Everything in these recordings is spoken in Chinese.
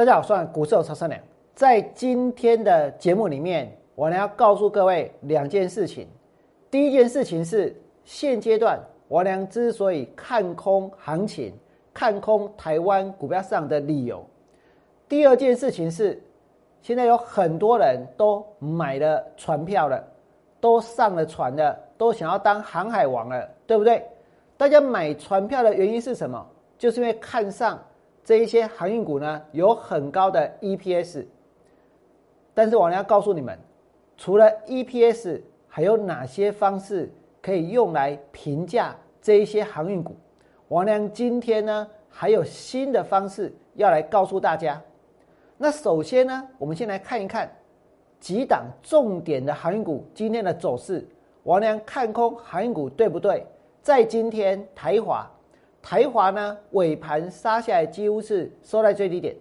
大家好，我是股市超三良。在今天的节目里面，我呢要告诉各位两件事情。第一件事情是，现阶段我良之所以看空行情、看空台湾股票市场的理由。第二件事情是，现在有很多人都买了船票了，都上了船了，都想要当航海王了，对不对？大家买船票的原因是什么？就是因为看上。这一些航运股呢，有很高的 EPS，但是我呢要告诉你们，除了 EPS，还有哪些方式可以用来评价这一些航运股？王良今天呢还有新的方式要来告诉大家。那首先呢，我们先来看一看几档重点的航运股今天的走势。王良看空航运股对不对？在今天台华。台华呢尾盘杀下来，几乎是收在最低点。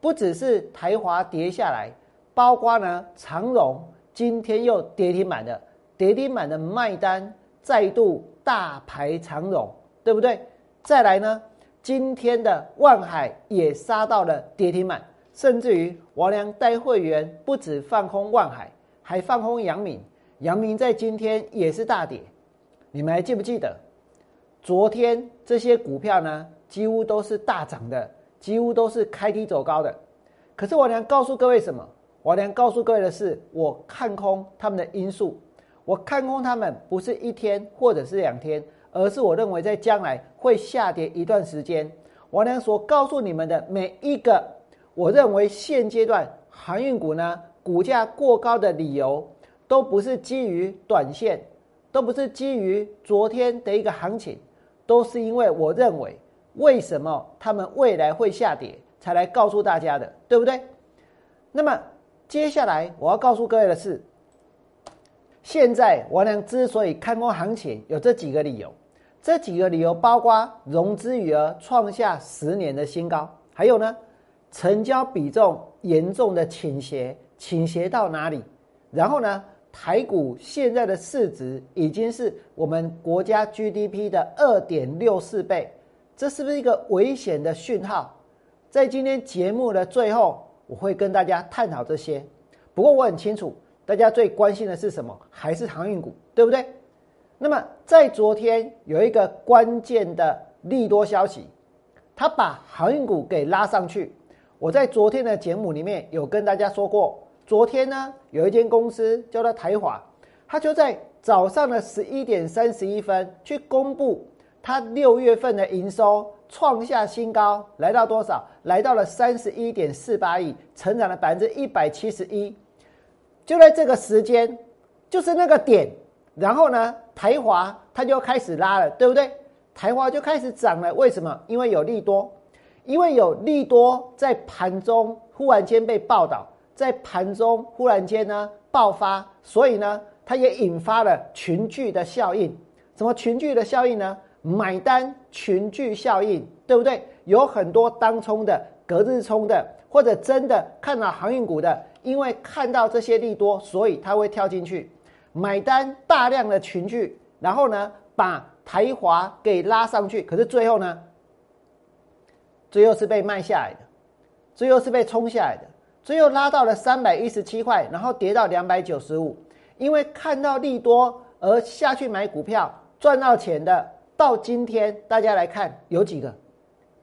不只是台华跌下来，包括呢长荣今天又跌停板的，跌停板的卖单再度大排长荣，对不对？再来呢，今天的万海也杀到了跌停板，甚至于王良带会员不止放空万海，还放空阳明，阳明在今天也是大跌。你们还记不记得？昨天这些股票呢，几乎都是大涨的，几乎都是开低走高的。可是我娘告诉各位什么？我娘告诉各位的是，我看空他们的因素。我看空他们不是一天或者是两天，而是我认为在将来会下跌一段时间。我娘所告诉你们的每一个，我认为现阶段航运股呢股价过高的理由，都不是基于短线，都不是基于昨天的一个行情。都是因为我认为，为什么他们未来会下跌，才来告诉大家的，对不对？那么接下来我要告诉各位的是，现在王良之所以看空行情，有这几个理由。这几个理由包括融资余额创下十年的新高，还有呢，成交比重严重的倾斜，倾斜到哪里？然后呢？台股现在的市值已经是我们国家 GDP 的二点六四倍，这是不是一个危险的讯号？在今天节目的最后，我会跟大家探讨这些。不过我很清楚，大家最关心的是什么？还是航运股，对不对？那么在昨天有一个关键的利多消息，它把航运股给拉上去。我在昨天的节目里面有跟大家说过。昨天呢，有一间公司叫做台华，它就在早上的十一点三十一分去公布它六月份的营收创下新高，来到多少？来到了三十一点四八亿，成长了百分之一百七十一。就在这个时间，就是那个点，然后呢，台华它就开始拉了，对不对？台华就开始涨了，为什么？因为有利多，因为有利多在盘中忽然间被报道。在盘中忽然间呢爆发，所以呢，它也引发了群聚的效应。什么群聚的效应呢？买单群聚效应，对不对？有很多当冲的、隔日冲的，或者真的看到航运股的，因为看到这些利多，所以他会跳进去买单，大量的群聚，然后呢，把台华给拉上去。可是最后呢，最后是被卖下来的，最后是被冲下来的。最后拉到了三百一十七块，然后跌到两百九十五。因为看到利多而下去买股票赚到钱的，到今天大家来看有几个？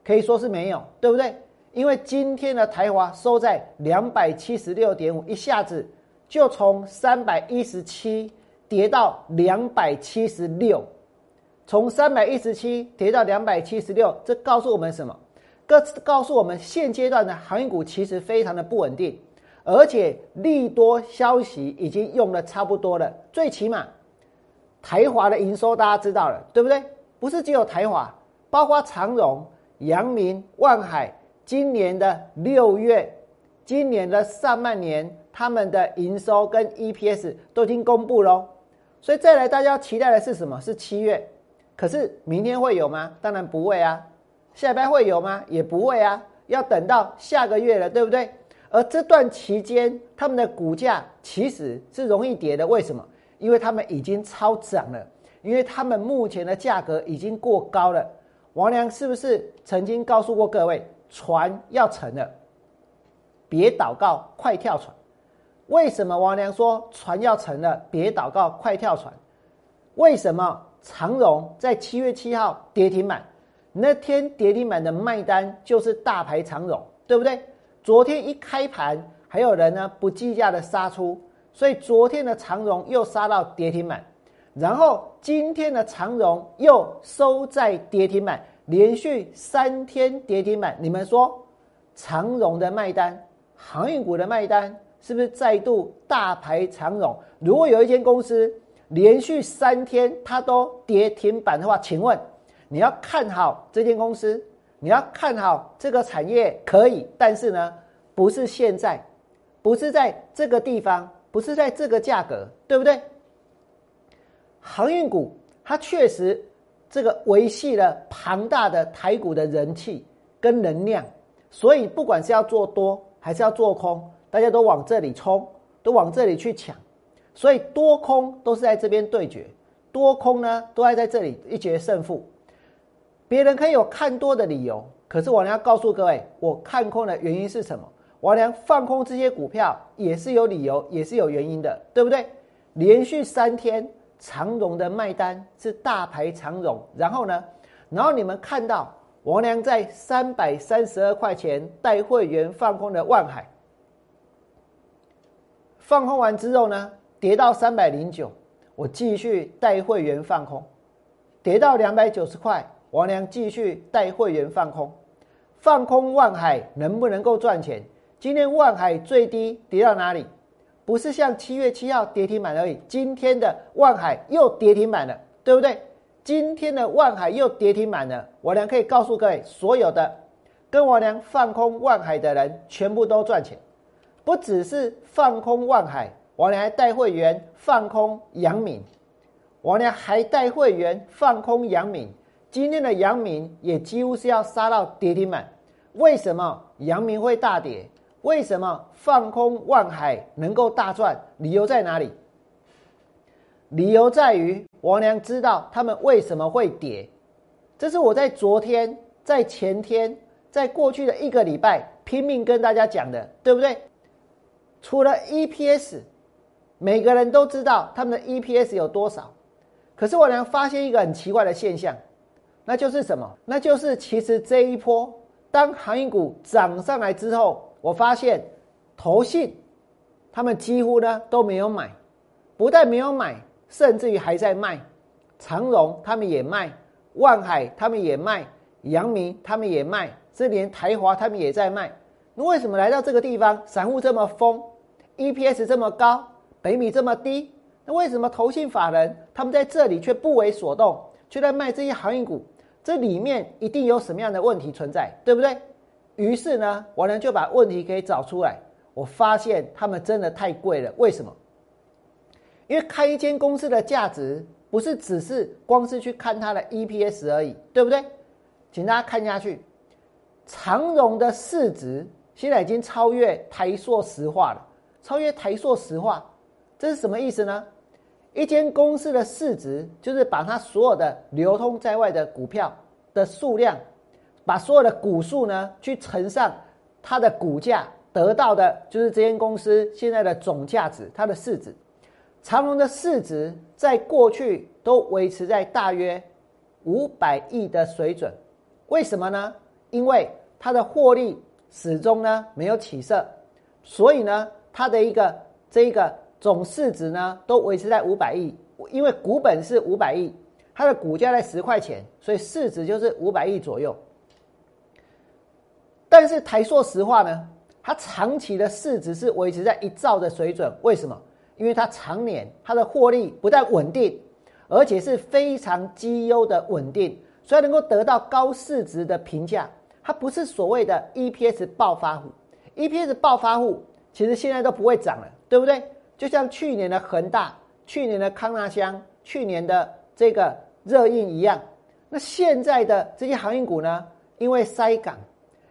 可以说是没有，对不对？因为今天的台华收在两百七十六点五，一下子就从三百一十七跌到两百七十六，从三百一十七跌到两百七十六，这告诉我们什么？各自告诉我们，现阶段的航运股其实非常的不稳定，而且利多消息已经用的差不多了。最起码，台华的营收大家知道了，对不对？不是只有台华，包括长荣、阳明、万海，今年的六月，今年的上半年，他们的营收跟 EPS 都已经公布喽。所以再来，大家期待的是什么？是七月。可是明天会有吗？当然不会啊。下班会有吗？也不会啊，要等到下个月了，对不对？而这段期间，他们的股价其实是容易跌的。为什么？因为他们已经超涨了，因为他们目前的价格已经过高了。王良是不是曾经告诉过各位，船要沉了？别祷告，快跳船。为什么王良说船要沉了，别祷告，快跳船？为什么长荣在七月七号跌停板？那天跌停板的卖单就是大牌长龙，对不对？昨天一开盘，还有人呢不计价的杀出，所以昨天的长荣又杀到跌停板，然后今天的长荣又收在跌停板，连续三天跌停板。你们说长荣的卖单，航运股的卖单？是不是再度大排长龙？如果有一间公司连续三天它都跌停板的话，请问你要看好这间公司，你要看好这个产业可以，但是呢，不是现在，不是在这个地方，不是在这个价格，对不对？航运股它确实这个维系了庞大的台股的人气跟能量，所以不管是要做多还是要做空。大家都往这里冲，都往这里去抢，所以多空都是在这边对决，多空呢都爱在这里一决胜负。别人可以有看多的理由，可是我要告诉各位，我看空的原因是什么？我娘放空这些股票也是有理由，也是有原因的，对不对？连续三天长荣的卖单是大牌长荣，然后呢，然后你们看到王良在三百三十二块钱带会员放空的万海。放空完之后呢，跌到三百零九，我继续带会员放空，跌到两百九十块，王良继续带会员放空，放空万海能不能够赚钱？今天万海最低跌到哪里？不是像七月七号跌停板而已，今天的万海又跌停板了，对不对？今天的万海又跌停板了，王良可以告诉各位，所有的跟王良放空万海的人，全部都赚钱。不只是放空万海，王良还带会员放空杨敏，王良还带会员放空阳明。今天的阳明也几乎是要杀到跌停板。为什么阳明会大跌？为什么放空万海能够大赚？理由在哪里？理由在于王良知道他们为什么会跌。这是我在昨天、在前天、在过去的一个礼拜拼命跟大家讲的，对不对？除了 EPS，每个人都知道他们的 EPS 有多少。可是我能发现一个很奇怪的现象，那就是什么？那就是其实这一波当航运股涨上来之后，我发现投信他们几乎呢都没有买，不但没有买，甚至于还在卖。长荣他们也卖，万海他们也卖，阳明他们也卖，这连台华他们也在卖。那为什么来到这个地方，散户这么疯？EPS 这么高，北米这么低，那为什么投信法人他们在这里却不为所动，却在卖这些航运股？这里面一定有什么样的问题存在，对不对？于是呢，我呢就把问题给找出来。我发现他们真的太贵了。为什么？因为开一间公司的价值不是只是光是去看它的 EPS 而已，对不对？请大家看下去，长荣的市值现在已经超越台塑石化了。超越台塑石化，这是什么意思呢？一间公司的市值就是把它所有的流通在外的股票的数量，把所有的股数呢去乘上它的股价，得到的就是这间公司现在的总价值，它的市值。长隆的市值在过去都维持在大约五百亿的水准，为什么呢？因为它的获利始终呢没有起色，所以呢。它的一个这一个总市值呢，都维持在五百亿，因为股本是五百亿，它的股价在十块钱，所以市值就是五百亿左右。但是台硕石化呢，它长期的市值是维持在一兆的水准，为什么？因为它常年它的获利不但稳定，而且是非常绩优的稳定，所以能够得到高市值的评价。它不是所谓的 EPS 暴发户，EPS 暴发户。其实现在都不会涨了，对不对？就像去年的恒大、去年的康纳香、去年的这个热印一样。那现在的这些航运股呢？因为塞港，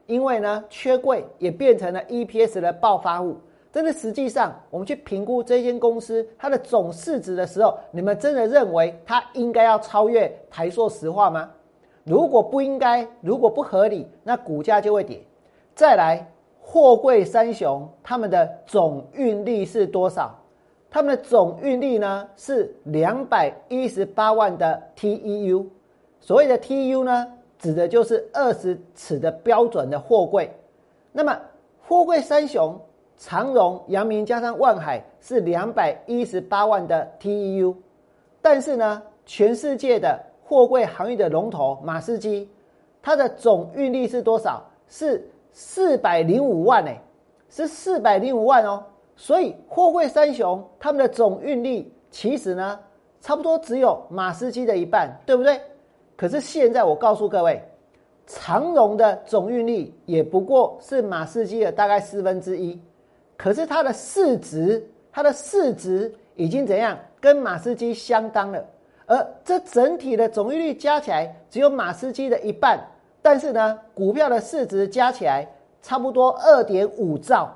因为呢缺柜，也变成了 EPS 的暴发户。真的，实际上我们去评估这间公司它的总市值的时候，你们真的认为它应该要超越台塑石化吗？如果不应该，如果不合理，那股价就会跌。再来。货柜三雄他们的总运力是多少？他们的总运力呢是两百一十八万的 TEU。所谓的 TEU 呢，指的就是二十尺的标准的货柜。那么货柜三雄长荣、阳明加上万海是两百一十八万的 TEU。但是呢，全世界的货柜行业的龙头马士基，它的总运力是多少？是四百零五万呢，是四百零五万哦。所以货柜三雄他们的总运力其实呢，差不多只有马士基的一半，对不对？可是现在我告诉各位，长荣的总运力也不过是马士基的大概四分之一，可是它的市值，它的市值已经怎样？跟马士基相当了。而这整体的总运力加起来只有马士基的一半，但是呢，股票的市值加起来差不多二点五兆。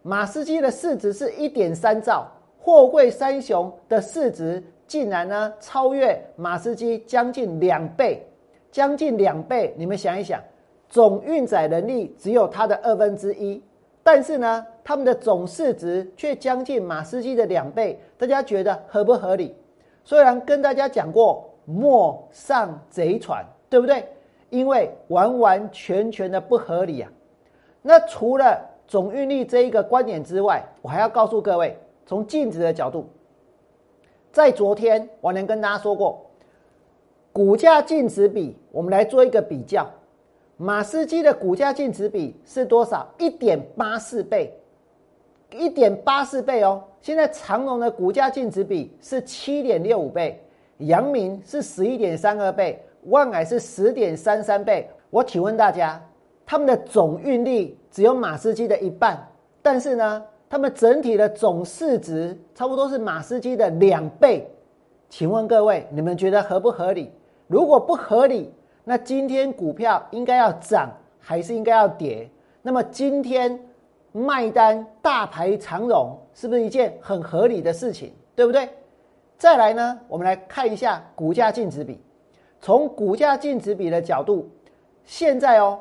马斯基的市值是一点三兆，货柜三雄的市值竟然呢超越马斯基将近两倍，将近两倍。你们想一想，总运载能力只有它的二分之一，但是呢，他们的总市值却将近马斯基的两倍。大家觉得合不合理？虽然跟大家讲过莫上贼船，对不对？因为完完全全的不合理啊。那除了总运力这一个观点之外，我还要告诉各位，从净值的角度，在昨天我能跟大家说过，股价净值比，我们来做一个比较，马士基的股价净值比是多少？一点八四倍，一点八四倍哦。现在长隆的股价净值比是七点六五倍，阳明是十一点三二倍，万海是十点三三倍。我请问大家。他们的总运力只有马士基的一半，但是呢，他们整体的总市值差不多是马士基的两倍。请问各位，你们觉得合不合理？如果不合理，那今天股票应该要涨还是应该要跌？那么今天卖单大排长龙，是不是一件很合理的事情？对不对？再来呢，我们来看一下股价净值比。从股价净值比的角度，现在哦。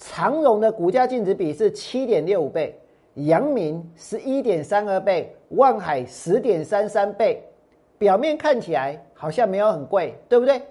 长荣的股价净值比是七点六五倍，阳明十一点三二倍，万海十点三三倍。表面看起来好像没有很贵，对不对？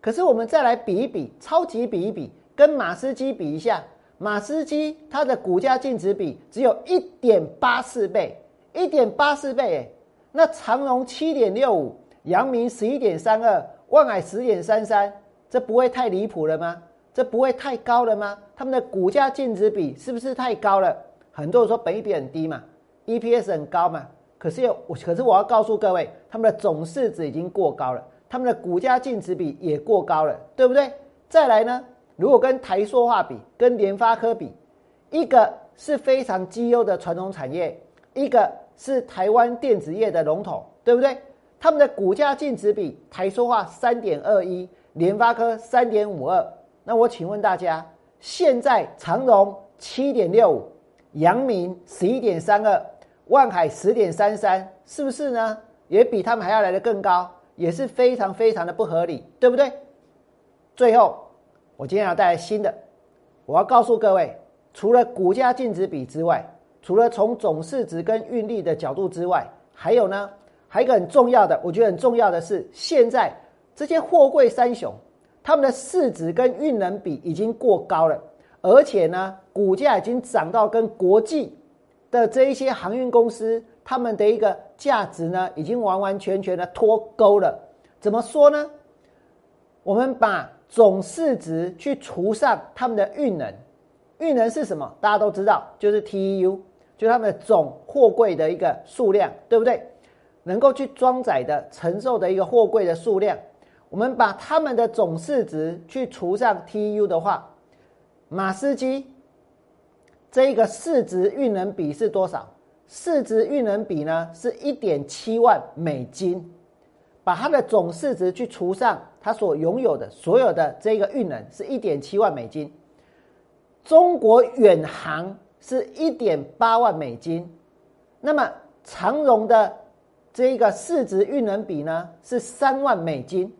可是我们再来比一比，超级比一比，跟马斯基比一下，马斯基它的股价净值比只有一点八四倍，一点八四倍哎。那长荣七点六五，阳明十一点三二，万海十点三三，这不会太离谱了吗？这不会太高了吗？他们的股价净值比是不是太高了？很多人说本益比很低嘛，EPS 很高嘛。可是我可是我要告诉各位，他们的总市值已经过高了，他们的股价净值比也过高了，对不对？再来呢，如果跟台塑化比，跟联发科比，一个是非常绩优的传统产业，一个是台湾电子业的龙头，对不对？他们的股价净值比，台塑化三点二一，联发科三点五二。那我请问大家，现在长荣七点六五，阳明十一点三二，万海十点三三，是不是呢？也比他们还要来的更高，也是非常非常的不合理，对不对？最后，我今天要带来新的，我要告诉各位，除了股价净值比之外，除了从总市值跟运力的角度之外，还有呢，还有一个很重要的，我觉得很重要的是，现在这些货柜三雄。他们的市值跟运能比已经过高了，而且呢，股价已经涨到跟国际的这一些航运公司他们的一个价值呢，已经完完全全的脱钩了。怎么说呢？我们把总市值去除上他们的运能，运能是什么？大家都知道，就是 TEU，就他们的总货柜的一个数量，对不对？能够去装载的、承受的一个货柜的数量。我们把他们的总市值去除上 TU 的话，马斯基这一个市值运能比是多少？市值运能比呢是一点七万美金。把它的总市值去除上它所拥有的所有的这个运能是一点七万美金。中国远航是一点八万美金。那么长荣的这一个市值运能比呢是三万美金。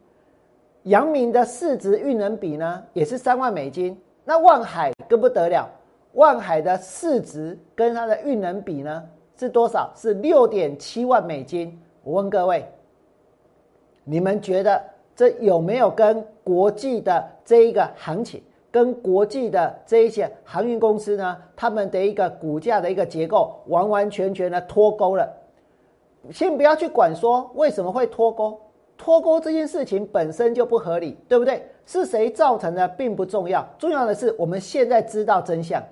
阳明的市值运能比呢，也是三万美金。那万海更不得了，万海的市值跟它的运能比呢是多少？是六点七万美金。我问各位，你们觉得这有没有跟国际的这一个行情，跟国际的这一些航运公司呢，他们的一个股价的一个结构完完全全的脱钩了？先不要去管说为什么会脱钩，脱钩这件事情本身就不合理，对不对？是谁造成的并不重要，重要的是我们现在知道真相，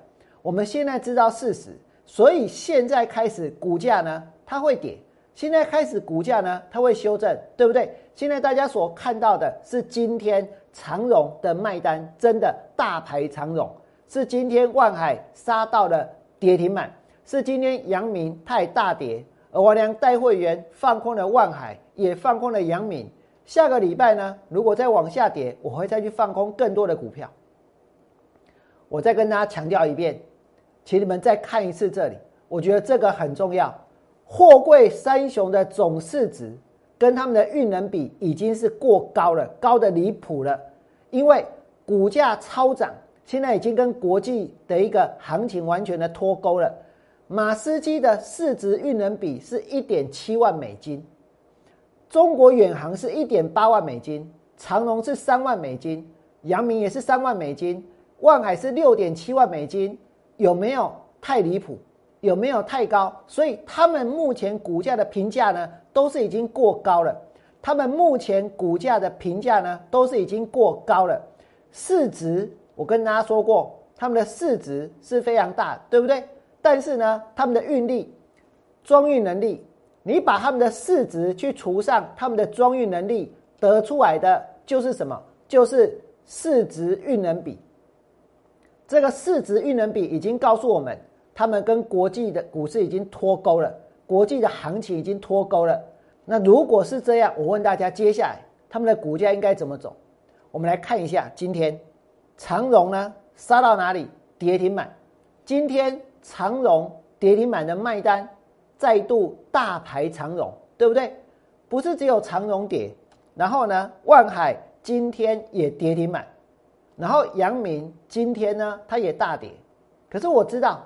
我们现在知道事实，所以现在开始股价呢它会跌，现在开始股价呢它会修正，对不对？现在大家所看到的是今天长荣的卖单真的大排长荣，是今天万海杀到了跌停板，是今天阳明太大跌。而我俩带会员放空了万海，也放空了杨敏。下个礼拜呢，如果再往下跌，我会再去放空更多的股票。我再跟大家强调一遍，请你们再看一次这里，我觉得这个很重要。货柜三雄的总市值跟他们的运能比已经是过高了，高的离谱了。因为股价超涨，现在已经跟国际的一个行情完全的脱钩了。马斯基的市值运能比是一点七万美金，中国远航是一点八万美金，长龙是三万美金，阳明也是三万美金，万海是六点七万美金，有没有太离谱？有没有太高？所以他们目前股价的评价呢，都是已经过高了。他们目前股价的评价呢，都是已经过高了。市值我跟大家说过，他们的市值是非常大，对不对？但是呢，他们的运力、装运能力，你把他们的市值去除上他们的装运能力，得出来的就是什么？就是市值运能比。这个市值运能比已经告诉我们，他们跟国际的股市已经脱钩了，国际的行情已经脱钩了。那如果是这样，我问大家，接下来他们的股价应该怎么走？我们来看一下，今天长荣呢杀到哪里？跌停板。今天。长荣跌停板的卖单再度大排长荣，对不对？不是只有长荣跌，然后呢，万海今天也跌停板，然后阳明今天呢，它也大跌。可是我知道，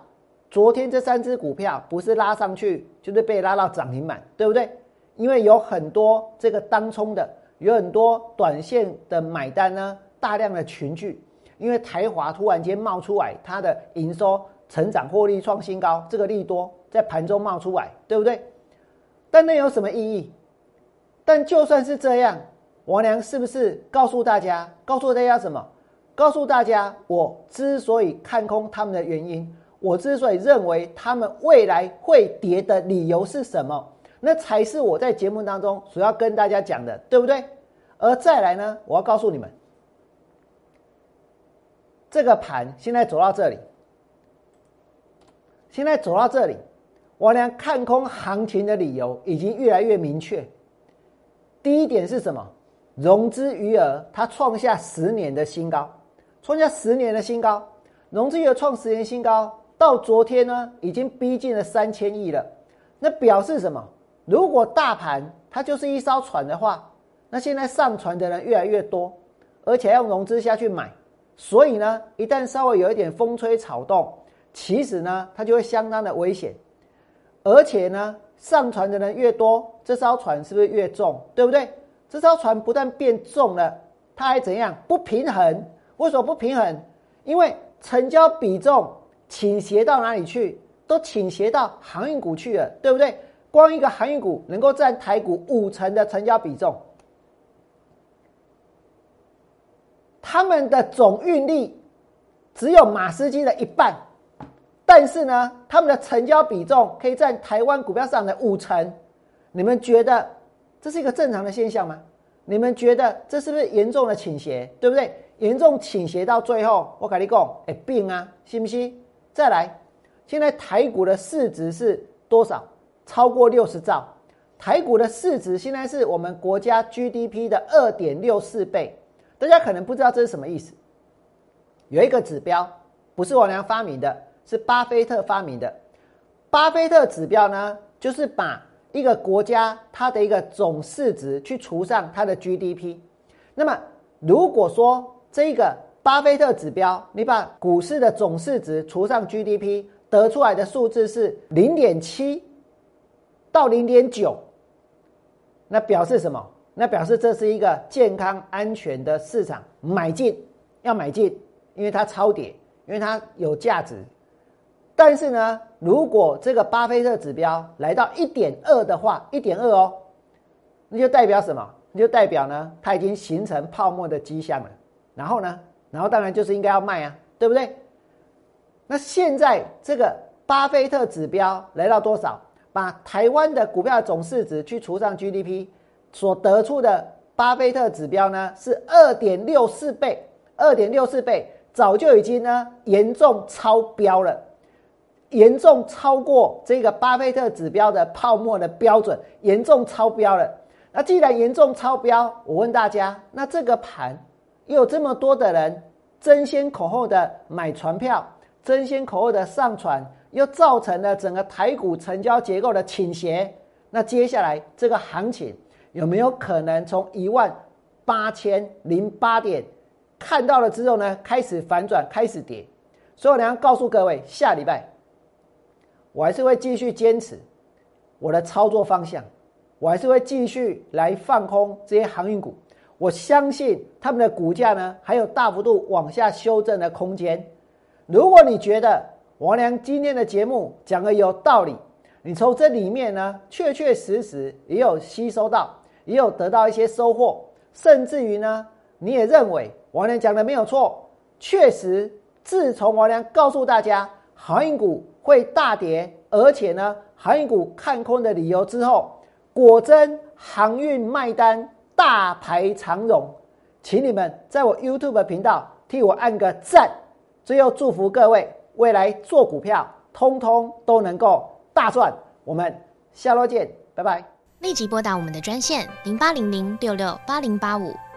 昨天这三只股票不是拉上去，就是被拉到涨停板，对不对？因为有很多这个当冲的，有很多短线的买单呢，大量的群聚，因为台华突然间冒出来，它的营收。成长获利创新高，这个利多在盘中冒出来，对不对？但那有什么意义？但就算是这样，王良是不是告诉大家？告诉大家什么？告诉大家，我之所以看空他们的原因，我之所以认为他们未来会跌的理由是什么？那才是我在节目当中所要跟大家讲的，对不对？而再来呢，我要告诉你们，这个盘现在走到这里。现在走到这里，我俩看空行情的理由已经越来越明确。第一点是什么？融资余额它创下十年的新高，创下十年的新高。融资余额创十年新高，到昨天呢，已经逼近了三千亿了。那表示什么？如果大盘它就是一艘船的话，那现在上船的人越来越多，而且要融资下去买，所以呢，一旦稍微有一点风吹草动。其实呢，它就会相当的危险，而且呢，上船的人越多，这艘船是不是越重？对不对？这艘船不但变重了，它还怎样？不平衡。为什么不平衡？因为成交比重倾斜到哪里去？都倾斜到航运股去了，对不对？光一个航运股能够占台股五成的成交比重，他们的总运力只有马斯基的一半。但是呢，他们的成交比重可以占台湾股票上的五成，你们觉得这是一个正常的现象吗？你们觉得这是不是严重的倾斜，对不对？严重倾斜到最后，我跟你讲，哎，病啊，信不信？再来，现在台股的市值是多少？超过六十兆。台股的市值现在是我们国家 GDP 的二点六四倍。大家可能不知道这是什么意思。有一个指标，不是我娘发明的。是巴菲特发明的，巴菲特指标呢，就是把一个国家它的一个总市值去除上它的 GDP。那么，如果说这个巴菲特指标，你把股市的总市值除上 GDP，得出来的数字是零点七到零点九，那表示什么？那表示这是一个健康安全的市场，买进要买进，因为它超跌，因为它有价值。但是呢，如果这个巴菲特指标来到一点二的话，一点二哦，那就代表什么？那就代表呢，它已经形成泡沫的迹象了。然后呢，然后当然就是应该要卖啊，对不对？那现在这个巴菲特指标来到多少？把台湾的股票总市值去除上 GDP。所得出的巴菲特指标呢是二点六四倍，二点六四倍早就已经呢严重超标了，严重超过这个巴菲特指标的泡沫的标准，严重超标了。那既然严重超标，我问大家，那这个盘又有这么多的人争先恐后的买船票，争先恐后的上船，又造成了整个台股成交结构的倾斜，那接下来这个行情？有没有可能从一万八千零八点看到了之后呢，开始反转，开始跌？所以我要告诉各位，下礼拜我还是会继续坚持我的操作方向，我还是会继续来放空这些航运股。我相信他们的股价呢，还有大幅度往下修正的空间。如果你觉得王良今天的节目讲的有道理，你从这里面呢，确确实实也有吸收到。也有得到一些收获，甚至于呢，你也认为王良讲的没有错，确实，自从王良告诉大家航运股会大跌，而且呢，航运股看空的理由之后，果真航运卖单大排长龙，请你们在我 YouTube 频道替我按个赞，最后祝福各位未来做股票，通通都能够大赚。我们下周见，拜拜。立即拨打我们的专线零八零零六六八零八五